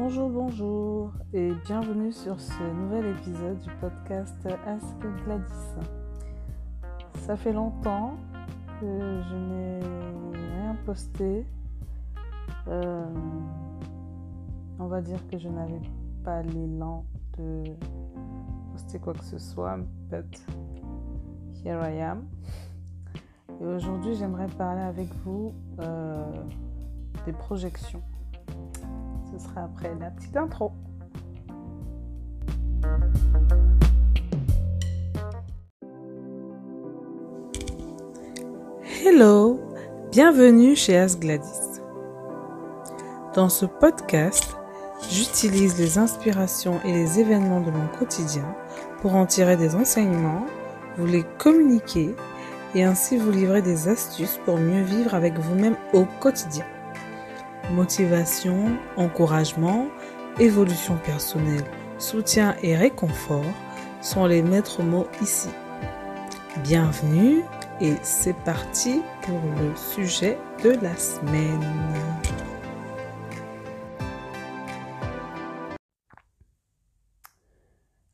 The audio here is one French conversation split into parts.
Bonjour, bonjour et bienvenue sur ce nouvel épisode du podcast Ask Gladys. Ça fait longtemps que je n'ai rien posté. Euh, on va dire que je n'avais pas l'élan de poster quoi que ce soit, but here I am. Et aujourd'hui, j'aimerais parler avec vous euh, des projections. Ce sera après la petite intro. Hello, bienvenue chez As Gladys. Dans ce podcast, j'utilise les inspirations et les événements de mon quotidien pour en tirer des enseignements, vous les communiquer et ainsi vous livrer des astuces pour mieux vivre avec vous-même au quotidien. Motivation, encouragement, évolution personnelle, soutien et réconfort sont les maîtres mots ici. Bienvenue et c'est parti pour le sujet de la semaine.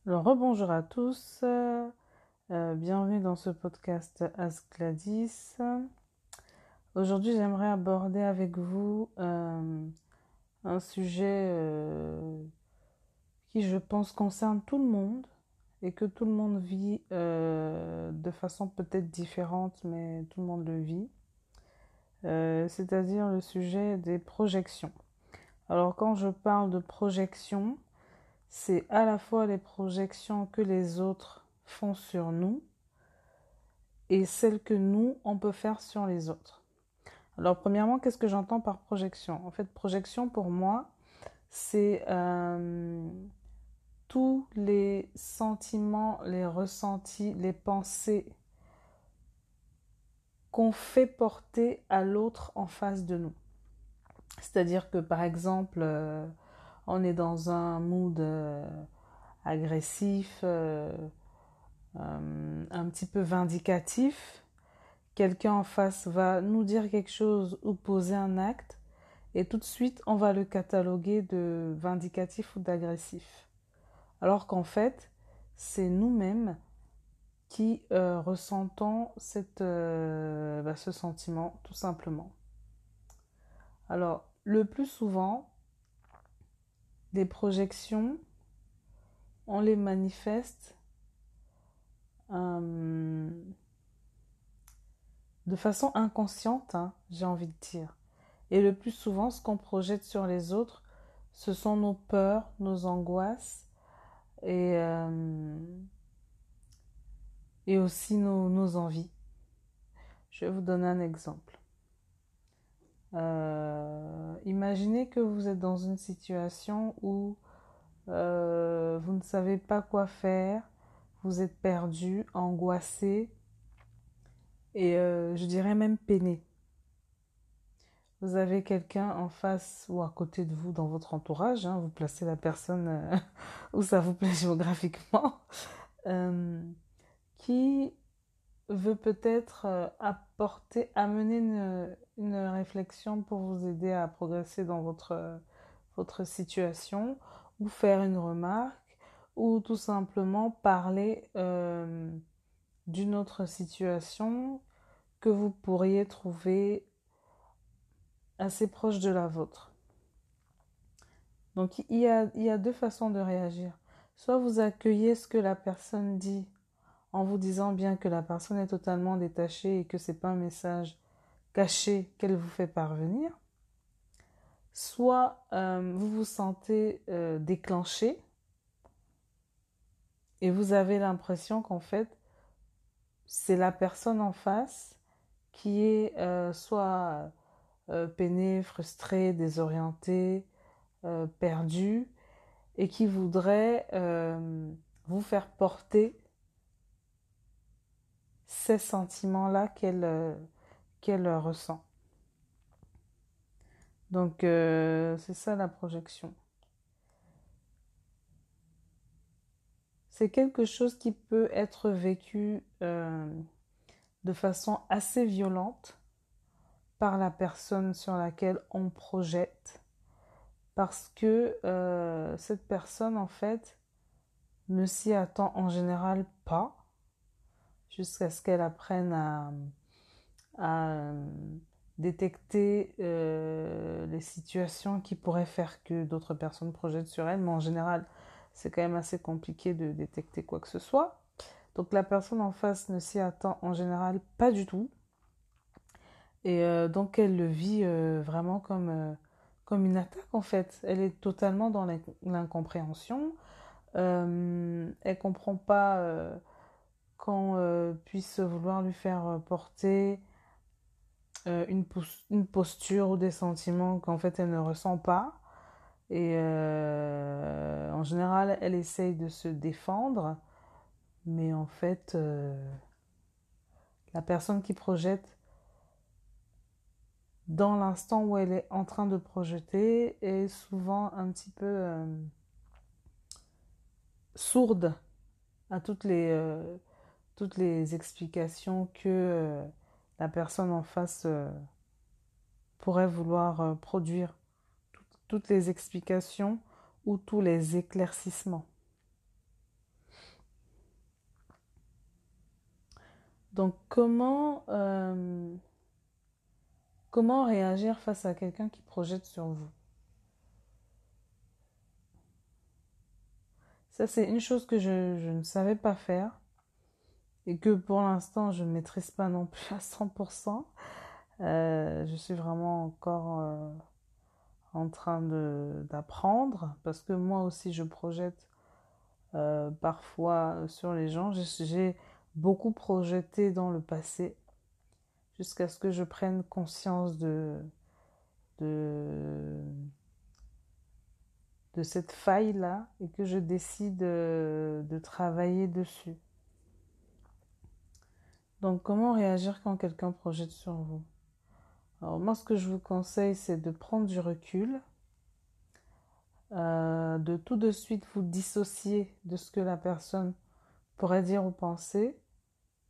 Alors, rebonjour à tous. Euh, bienvenue dans ce podcast Ask Gladys. Aujourd'hui, j'aimerais aborder avec vous euh, un sujet euh, qui, je pense, concerne tout le monde et que tout le monde vit de façon peut-être différente, mais tout le monde le vit. C'est-à-dire le sujet des projections. Alors, quand je parle de projections, c'est à la fois les projections que les autres font sur nous et celles que nous, on peut faire sur les autres. Alors, premièrement, qu'est-ce que j'entends par projection? En fait, projection pour moi, c'est euh, tous les sentiments, les ressentis, les pensées qu'on fait porter à l'autre en face de nous. C'est-à-dire que, par exemple, euh, on est dans un mood euh, agressif, un petit peu vindicatif. Quelqu'un en face va nous dire quelque chose ou poser un acte et tout de suite on va le cataloguer de vindicatif ou d'agressif. Alors qu'en fait, c'est nous-mêmes qui euh, ressentons euh, bah, ce sentiment tout simplement. Alors, le plus souvent, des projections, on les manifeste euh, de façon inconsciente, hein, j'ai envie de dire. Et le plus souvent, ce qu'on projette sur les autres, ce sont nos peurs, nos angoisses et, euh, aussi nos, envies. Je vais vous donner un exemple. Euh, imaginez que vous êtes dans une situation où vous ne savez pas quoi faire, vous êtes perdu, angoissé et euh, je dirais même peiné. Vous avez quelqu'un en face ou à côté de vous dans votre entourage, hein, vous placez la personne euh, où ça vous plaît géographiquement, euh, qui veut peut-être apporter, amener une, une, réflexion pour vous aider à progresser dans votre, votre situation ou faire une remarque ou tout simplement parler d'une autre situation que vous pourriez trouver assez proche de la vôtre. Donc il y a, deux façons de réagir. Soit vous accueillez ce que la personne dit en vous disant bien que la personne est totalement détachée et que ce n'est pas un message caché qu'elle vous fait parvenir. Soit euh, vous vous sentez euh, déclenché et vous avez l'impression qu'en fait, c'est la personne en face qui est euh, soit euh, peinée, frustrée, désorientée, euh, perdue, et qui voudrait vous faire porter ces sentiments-là qu'elle qu'elle ressent. Donc c'est ça la projection. C'est quelque chose qui peut être vécu euh, de façon assez violente par la personne sur laquelle on projette. Parce que euh, cette personne, en fait, ne s'y attend en général pas, jusqu'à ce qu'elle apprenne à, euh, détecter les situations qui pourraient faire que d'autres personnes projettent sur elle, mais en général, c'est quand même assez compliqué de détecter quoi que ce soit. Donc la personne en face ne s'y attend en général pas du tout. Et donc elle le vit vraiment comme comme une attaque en fait. Elle est totalement dans l'incompréhension. Euh, elle comprend pas euh, qu'on euh, puisse vouloir lui faire porter euh, une, posture ou des sentiments qu'en fait elle ne ressent pas. Et en général, elle essaye de se défendre, mais en fait, la personne qui projette dans l'instant où elle est en train de projeter est souvent un petit peu euh, sourde à toutes les, euh, toutes les explications que euh, la personne en face pourrait vouloir produire. Toutes les explications ou tous les éclaircissements. Donc comment Comment réagir face à quelqu'un qui projette sur vous? Ça, c'est une chose que je, ne savais pas faire et que pour l'instant, je ne maîtrise pas non plus à 100%. Euh, je suis vraiment encore euh, en train d'apprendre parce que moi aussi, je projette euh, parfois sur les gens. J'ai beaucoup projeté dans le passé jusqu'à ce que je prenne conscience de, de, cette faille-là et que je décide de, de travailler dessus. Donc comment réagir quand quelqu'un projette sur vous? Moi ce que je vous conseille c'est de prendre du recul, euh, de tout de suite vous dissocier de ce que la personne pourrait dire ou penser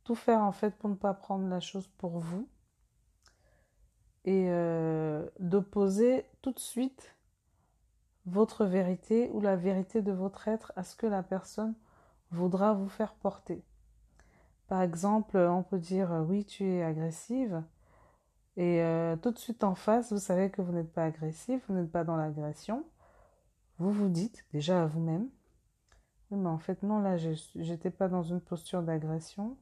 tout faire en fait pour ne pas prendre la chose pour vous et euh, d'opposer tout de suite votre vérité ou la vérité de votre être à ce que la personne voudra vous faire porter. Par exemple, on peut dire euh, oui, tu es agressive et euh, tout de suite en face, vous savez que vous n'êtes pas agressif, vous n'êtes pas dans l'agression. Vous vous dites déjà à vous-même, oui, mais en fait non, là, j'étais pas dans une posture d'agression,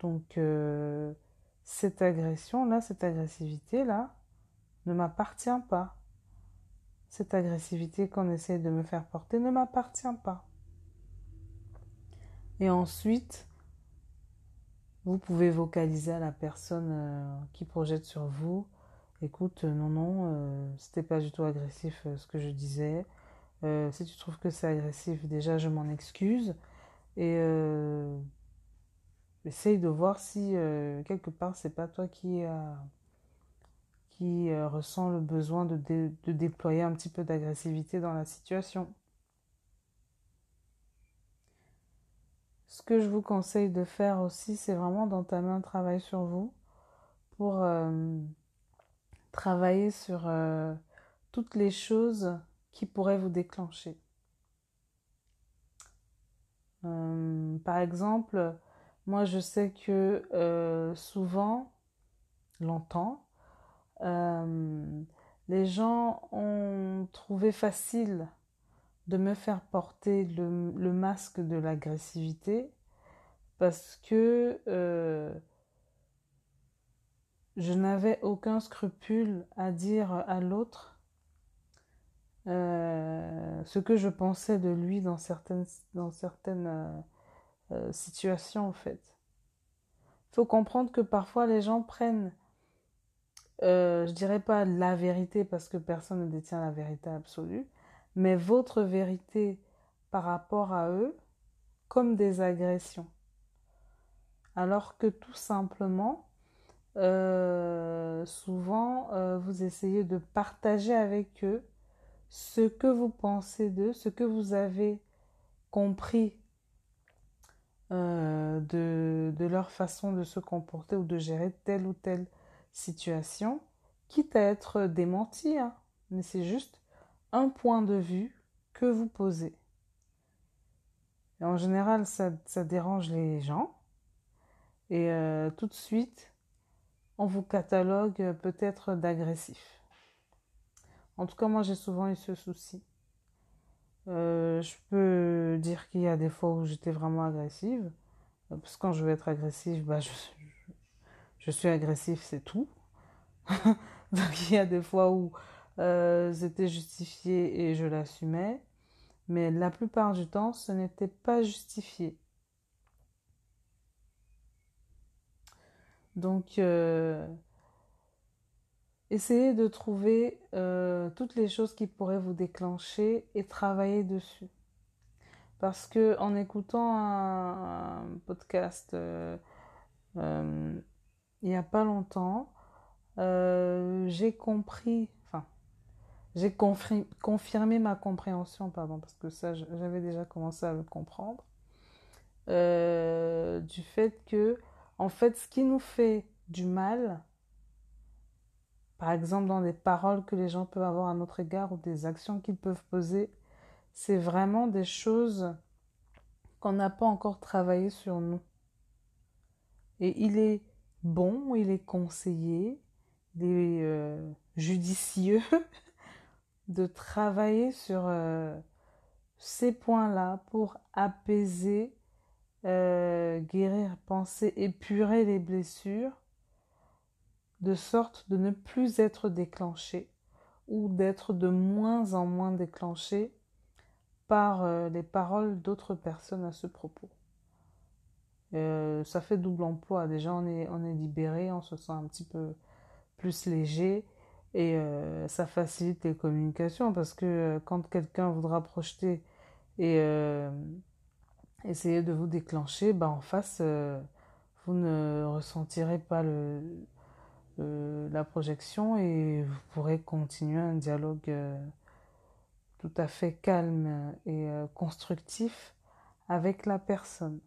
donc, euh, cette agression-là, cette agressivité-là, ne m'appartient pas. Cette agressivité qu'on essaie de me faire porter ne m'appartient pas. Et ensuite, vous pouvez vocaliser à la personne euh, qui projette sur vous. Écoute, non, non, euh, c'était pas du tout agressif ce que je disais. si tu trouves que c'est agressif, déjà je m'en excuse. Et essaye de voir si euh, quelque part c'est pas toi qui, euh, ressens le besoin de déployer un petit peu d'agressivité dans la situation. Ce que je vous conseille de faire aussi, c'est vraiment d'entamer un travail sur vous pour euh, travailler sur toutes les choses qui pourraient vous déclencher. par exemple, moi, je sais que euh, souvent, longtemps, euh, les gens ont trouvé facile de me faire porter le, masque de l'agressivité parce que euh, je n'avais aucun scrupule à dire à l'autre ce que je pensais de lui dans certaines, euh, situation en fait. Il faut comprendre que parfois les gens prennent, euh, je dirais pas la vérité parce que personne ne détient la vérité absolue, mais votre vérité par rapport à eux comme des agressions. Alors que tout simplement, euh, souvent, vous essayez de partager avec eux ce que vous pensez d'eux, ce que vous avez compris euh, de, de, leur façon de se comporter ou de gérer telle ou telle situation, quitte à être démenti. Hein. Mais c'est juste un point de vue que vous posez. En général, ça, dérange les gens. Et euh, tout de suite, on vous catalogue peut-être d'agressif. En tout cas, moi, j'ai souvent eu ce souci. Euh, je peux dire qu'il y a des fois où j'étais vraiment agressive. Parce que quand je veux être agressive, bah, je, je suis agressif, c'est tout. Donc il y a des fois où euh, c'était justifié et je l'assumais, mais la plupart du temps, ce n'était pas justifié. Donc, euh, essayez de trouver euh, toutes les choses qui pourraient vous déclencher et travailler dessus. Parce que en écoutant un, podcast il n'y a pas longtemps, j'ai compris j'ai confirmé ma compréhension, pardon, parce que ça, j'avais déjà commencé à le comprendre, euh, du fait que, en fait, ce qui nous fait du mal, par exemple dans des paroles que les gens peuvent avoir à notre égard ou des actions qu'ils peuvent poser, c'est vraiment des choses qu'on n'a pas encore travaillé sur nous. Et il est bon, il est conseillé, il est euh, judicieux de travailler sur euh, ces points-là pour apaiser, euh, guérir, penser, épurer les blessures, de sorte de ne plus être déclenché ou d'être de moins en moins déclenché par euh, les paroles d'autres personnes à ce propos. ça fait double emploi. Déjà, on est, on est libéré, on se sent un petit peu plus léger et euh, ça facilite les communications parce que euh, quand quelqu'un voudra projeter et euh, essayer de vous déclencher, bah en face, vous ne ressentirez pas le, la projection et vous pourrez continuer un dialogue tout à fait calme et constructif avec la personne.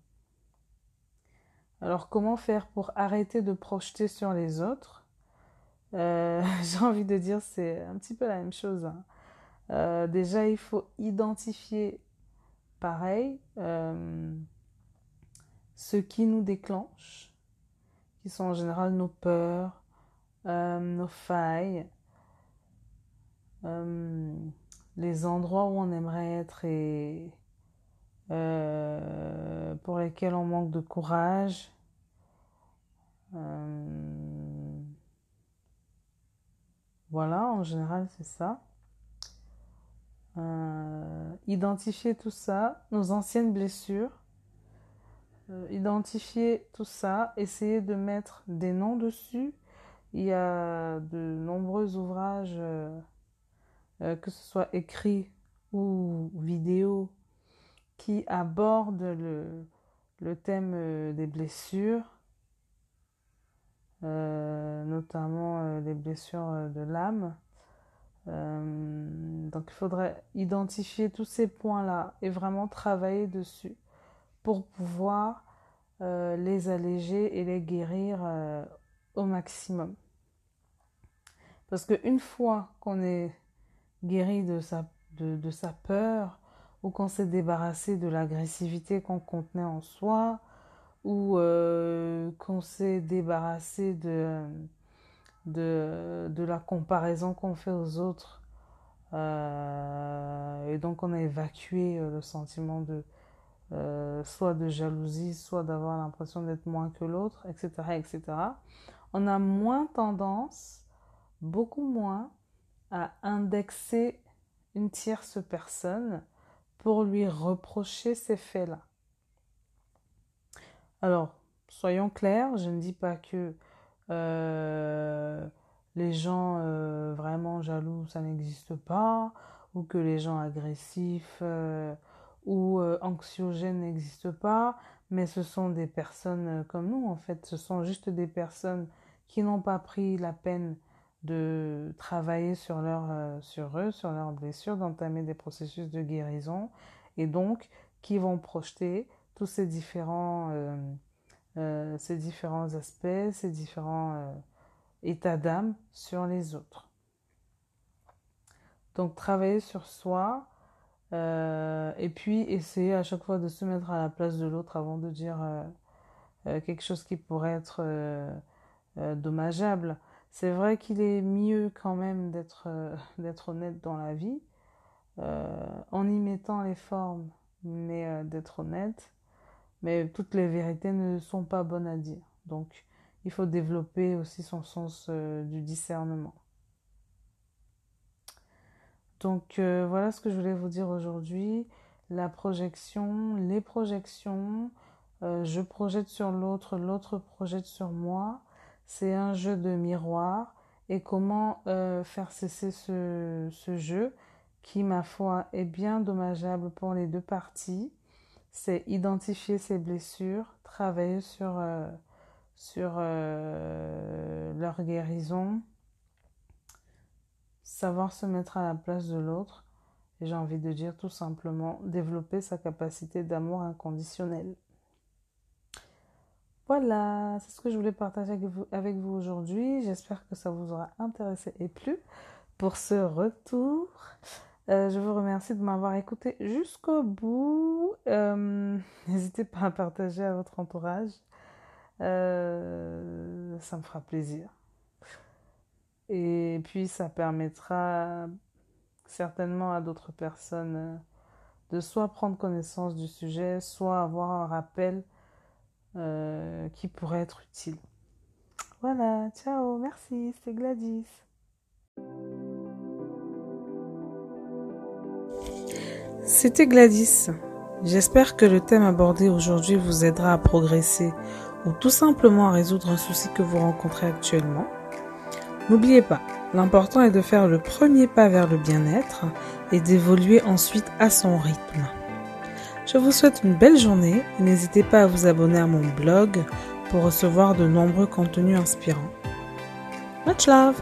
Alors comment faire pour arrêter de projeter sur les autres? Euh, j'ai envie de dire c'est un petit peu la même chose. Hein. Euh, déjà, il faut identifier, pareil, euh, ce qui nous déclenche, qui sont en général nos peurs, nos failles, les endroits où on aimerait être et pour lesquels on manque de courage. Voilà, en général, c'est ça. Euh, identifier tout ça, nos anciennes blessures. Euh, identifier tout ça, essayer de mettre des noms dessus. Il y a de nombreux ouvrages, euh, que ce soit écrits ou vidéo, qui abordent le, thème des blessures notamment euh, les blessures euh, de l'âme. donc il faudrait identifier tous ces points-là et vraiment travailler dessus pour pouvoir les alléger et les guérir au maximum. Parce qu'une fois qu'on est guéri de sa, de sa peur, ou qu'on s'est débarrassé de l'agressivité qu'on contenait en soi, ou euh, qu'on s'est débarrassé de, la comparaison qu'on fait aux autres. Euh, et donc on a évacué euh, le sentiment de soit de jalousie, soit d'avoir l'impression d'être moins que l'autre, etc., etc. On a moins tendance, beaucoup moins, à indexer une tierce personne pour lui reprocher ces faits-là. Alors, soyons clairs, je ne dis pas que euh, les gens euh, vraiment jaloux, ça n'existe pas, ou que les gens agressifs euh, ou anxiogènes n'existent pas, mais ce sont des personnes comme nous, en fait, ce sont juste des personnes qui n'ont pas pris la peine de travailler sur, sur eux, sur leurs blessures, d'entamer des processus de guérison, et donc qui vont projeter tous ces différents, euh, euh, ces différents aspects, ces différents euh, états d'âme sur les autres. Donc travailler sur soi et puis essayer à chaque fois de se mettre à la place de l'autre avant de dire quelque chose qui pourrait être dommageable. C'est vrai qu'il est mieux quand même d'être honnête dans la vie en y mettant les formes, mais d'être honnête. Mais toutes les vérités ne sont pas bonnes à dire. Donc, il faut développer aussi son sens euh, du discernement. Donc euh, voilà ce que je voulais vous dire aujourd'hui. La projection, les projections, euh, je projette sur l'autre, l'autre projette sur moi. C'est un jeu de miroir. Et comment faire cesser ce, ce, jeu qui, ma foi, est bien dommageable pour les deux parties C'est identifier ses blessures, travailler sur sur euh, leur guérison, savoir se mettre à la place de l'autre, et j'ai envie de dire tout simplement développer sa capacité d'amour inconditionnel. Voilà, c'est ce que je voulais partager avec vous, aujourd'hui. J'espère que ça vous aura intéressé et plu pour ce retour. Euh, je vous remercie de m'avoir écouté jusqu'au bout. Euh, n'hésitez pas à partager à votre entourage. Euh, ça me fera plaisir. Et puis ça permettra certainement à d'autres personnes de soit prendre connaissance du sujet, soit avoir un rappel qui pourrait être utile. Voilà, ciao, merci, c'était Gladys. C'était Gladys. J'espère que le thème abordé aujourd'hui vous aidera à progresser ou tout simplement à résoudre un souci que vous rencontrez actuellement. N'oubliez pas, l'important est de faire le premier pas vers le bien-être et d'évoluer ensuite à son rythme. Je vous souhaite une belle journée et n'hésitez pas à vous abonner à mon blog pour recevoir de nombreux contenus inspirants. Much love